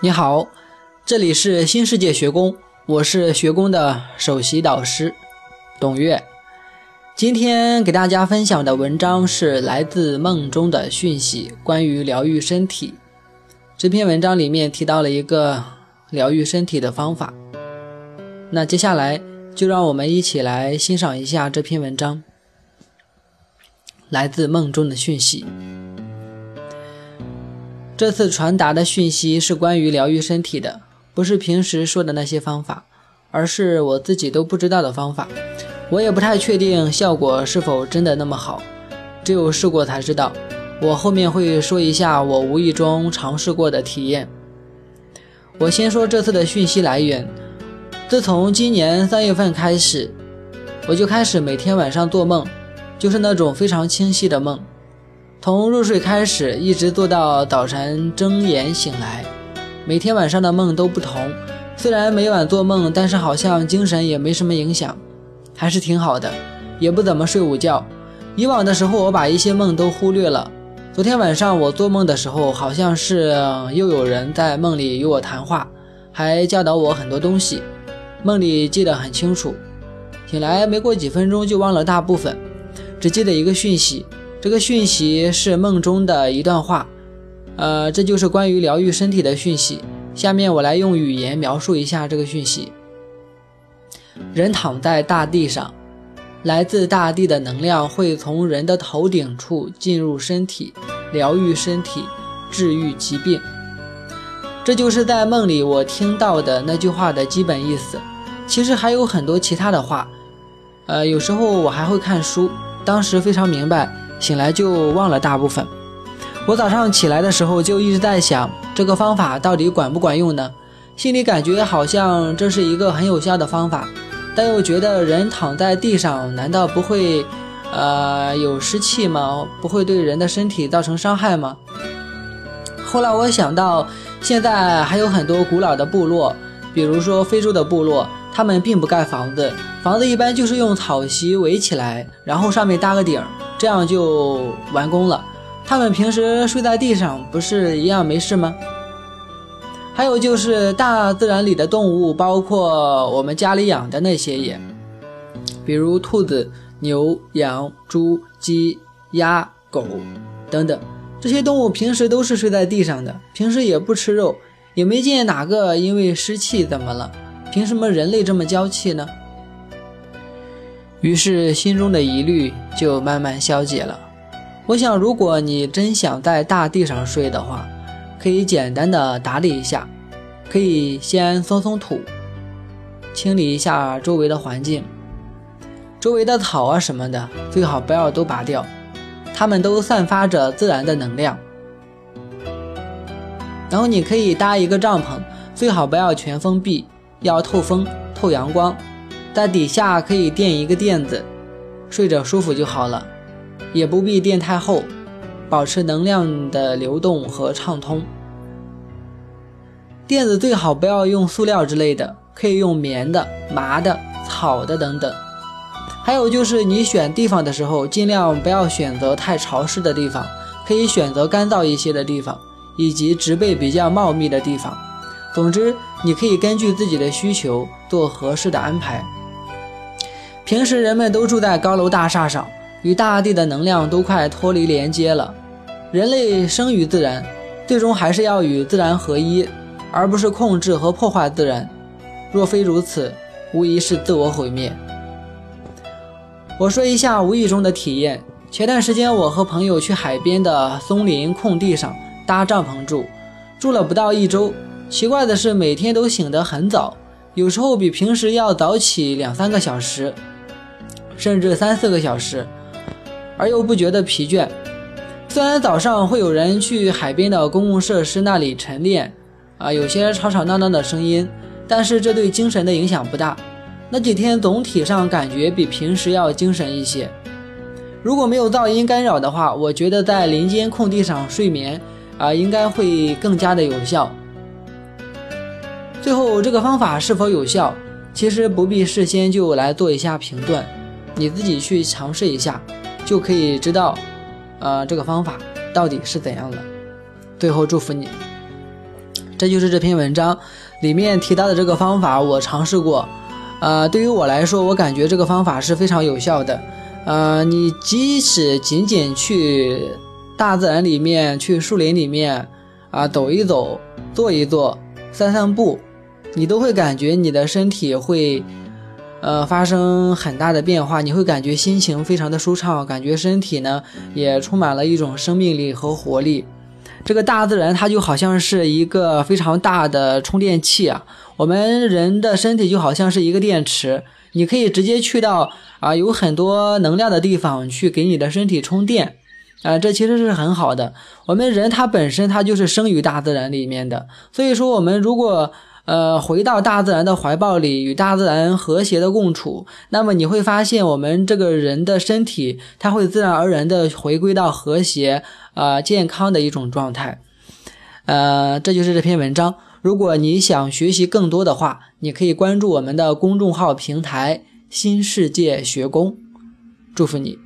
你好，这里是新世界学宫，我是学宫的首席导师董月。今天给大家分享的文章是来自梦中的讯息，关于疗愈身体。这篇文章里面提到了一个疗愈身体的方法。那接下来就让我们一起来欣赏一下这篇文章，来自梦中的讯息。这次传达的讯息是关于疗愈身体的，不是平时说的那些方法，而是我自己都不知道的方法。我也不太确定效果是否真的那么好，只有试过才知道。我后面会说一下我无意中尝试过的体验。我先说这次的讯息来源，自从今年三月份开始，我就开始每天晚上做梦，就是那种非常清晰的梦。从入睡开始，一直做到早晨睁眼醒来，每天晚上的梦都不同。虽然每晚做梦，但是好像精神也没什么影响，还是挺好的。也不怎么睡午觉。以往的时候，我把一些梦都忽略了。昨天晚上我做梦的时候，好像是又有人在梦里与我谈话，还教导我很多东西，梦里记得很清楚。醒来没过几分钟就忘了大部分，只记得一个讯息。这个讯息是梦中的一段话，呃，这就是关于疗愈身体的讯息。下面我来用语言描述一下这个讯息：人躺在大地上，来自大地的能量会从人的头顶处进入身体，疗愈身体，治愈疾病。这就是在梦里我听到的那句话的基本意思。其实还有很多其他的话，呃，有时候我还会看书，当时非常明白。醒来就忘了大部分。我早上起来的时候就一直在想，这个方法到底管不管用呢？心里感觉好像这是一个很有效的方法，但又觉得人躺在地上，难道不会，呃，有湿气吗？不会对人的身体造成伤害吗？后来我想到，现在还有很多古老的部落，比如说非洲的部落，他们并不盖房子，房子一般就是用草席围起来，然后上面搭个顶儿。这样就完工了。他们平时睡在地上，不是一样没事吗？还有就是大自然里的动物，包括我们家里养的那些也，比如兔子、牛、羊、猪、鸡、鸭、狗等等，这些动物平时都是睡在地上的，平时也不吃肉，也没见哪个因为湿气怎么了？凭什么人类这么娇气呢？于是心中的疑虑就慢慢消解了。我想，如果你真想在大地上睡的话，可以简单的打理一下，可以先松松土，清理一下周围的环境，周围的草啊什么的，最好不要都拔掉，它们都散发着自然的能量。然后你可以搭一个帐篷，最好不要全封闭，要透风、透阳光。在底下可以垫一个垫子，睡着舒服就好了，也不必垫太厚，保持能量的流动和畅通。垫子最好不要用塑料之类的，可以用棉的、麻的、草的等等。还有就是你选地方的时候，尽量不要选择太潮湿的地方，可以选择干燥一些的地方，以及植被比较茂密的地方。总之，你可以根据自己的需求做合适的安排。平时人们都住在高楼大厦上，与大地的能量都快脱离连接了。人类生于自然，最终还是要与自然合一，而不是控制和破坏自然。若非如此，无疑是自我毁灭。我说一下无意中的体验。前段时间，我和朋友去海边的松林空地上搭帐篷住，住了不到一周。奇怪的是，每天都醒得很早，有时候比平时要早起两三个小时。甚至三四个小时，而又不觉得疲倦。虽然早上会有人去海边的公共设施那里晨练，啊，有些吵吵闹闹的声音，但是这对精神的影响不大。那几天总体上感觉比平时要精神一些。如果没有噪音干扰的话，我觉得在林间空地上睡眠，啊，应该会更加的有效。最后，这个方法是否有效，其实不必事先就来做一下评断。你自己去尝试一下，就可以知道，呃，这个方法到底是怎样的。最后祝福你，这就是这篇文章里面提到的这个方法，我尝试过。呃，对于我来说，我感觉这个方法是非常有效的。呃，你即使仅仅去大自然里面，去树林里面啊，走一走，坐一坐，散散步，你都会感觉你的身体会呃发生很大的变化，你会感觉心情非常的舒畅，感觉身体呢也充满了一种生命力和活力。这个大自然它就好像是一个非常大的充电器啊，我们人的身体就好像是一个电池。你可以直接去到啊有很多能量的地方去给你的身体充电，啊，这其实是很好的。我们人他本身他就是生于大自然里面的，所以说我们如果呃回到大自然的怀抱里，与大自然和谐的共处，那么你会发现我们这个人的身体它会自然而然的回归到和谐啊健康的一种状态。呃，这就是这篇文章。如果你想学习更多的话，你可以关注我们的公众号平台“新世界学宫”。祝福你。